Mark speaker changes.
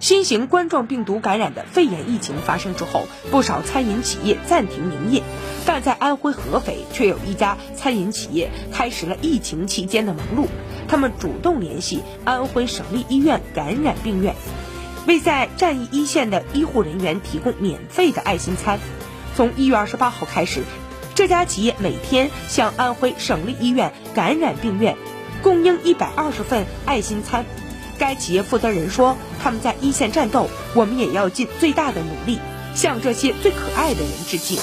Speaker 1: 新型冠状病毒感染的肺炎疫情发生之后，不少餐饮企业暂停营业，但在安徽合肥却有一家餐饮企业开始了疫情期间的忙碌。他们主动联系安徽省立医院感染病院，为在战役一线的医护人员提供免费的爱心餐。从一月二十八号开始，这家企业每天向安徽省立医院感染病院供应一百二十份爱心餐。该企业负责人说：“他们在一线战斗，我们也要尽最大的努力，向这些最可爱的人致敬。”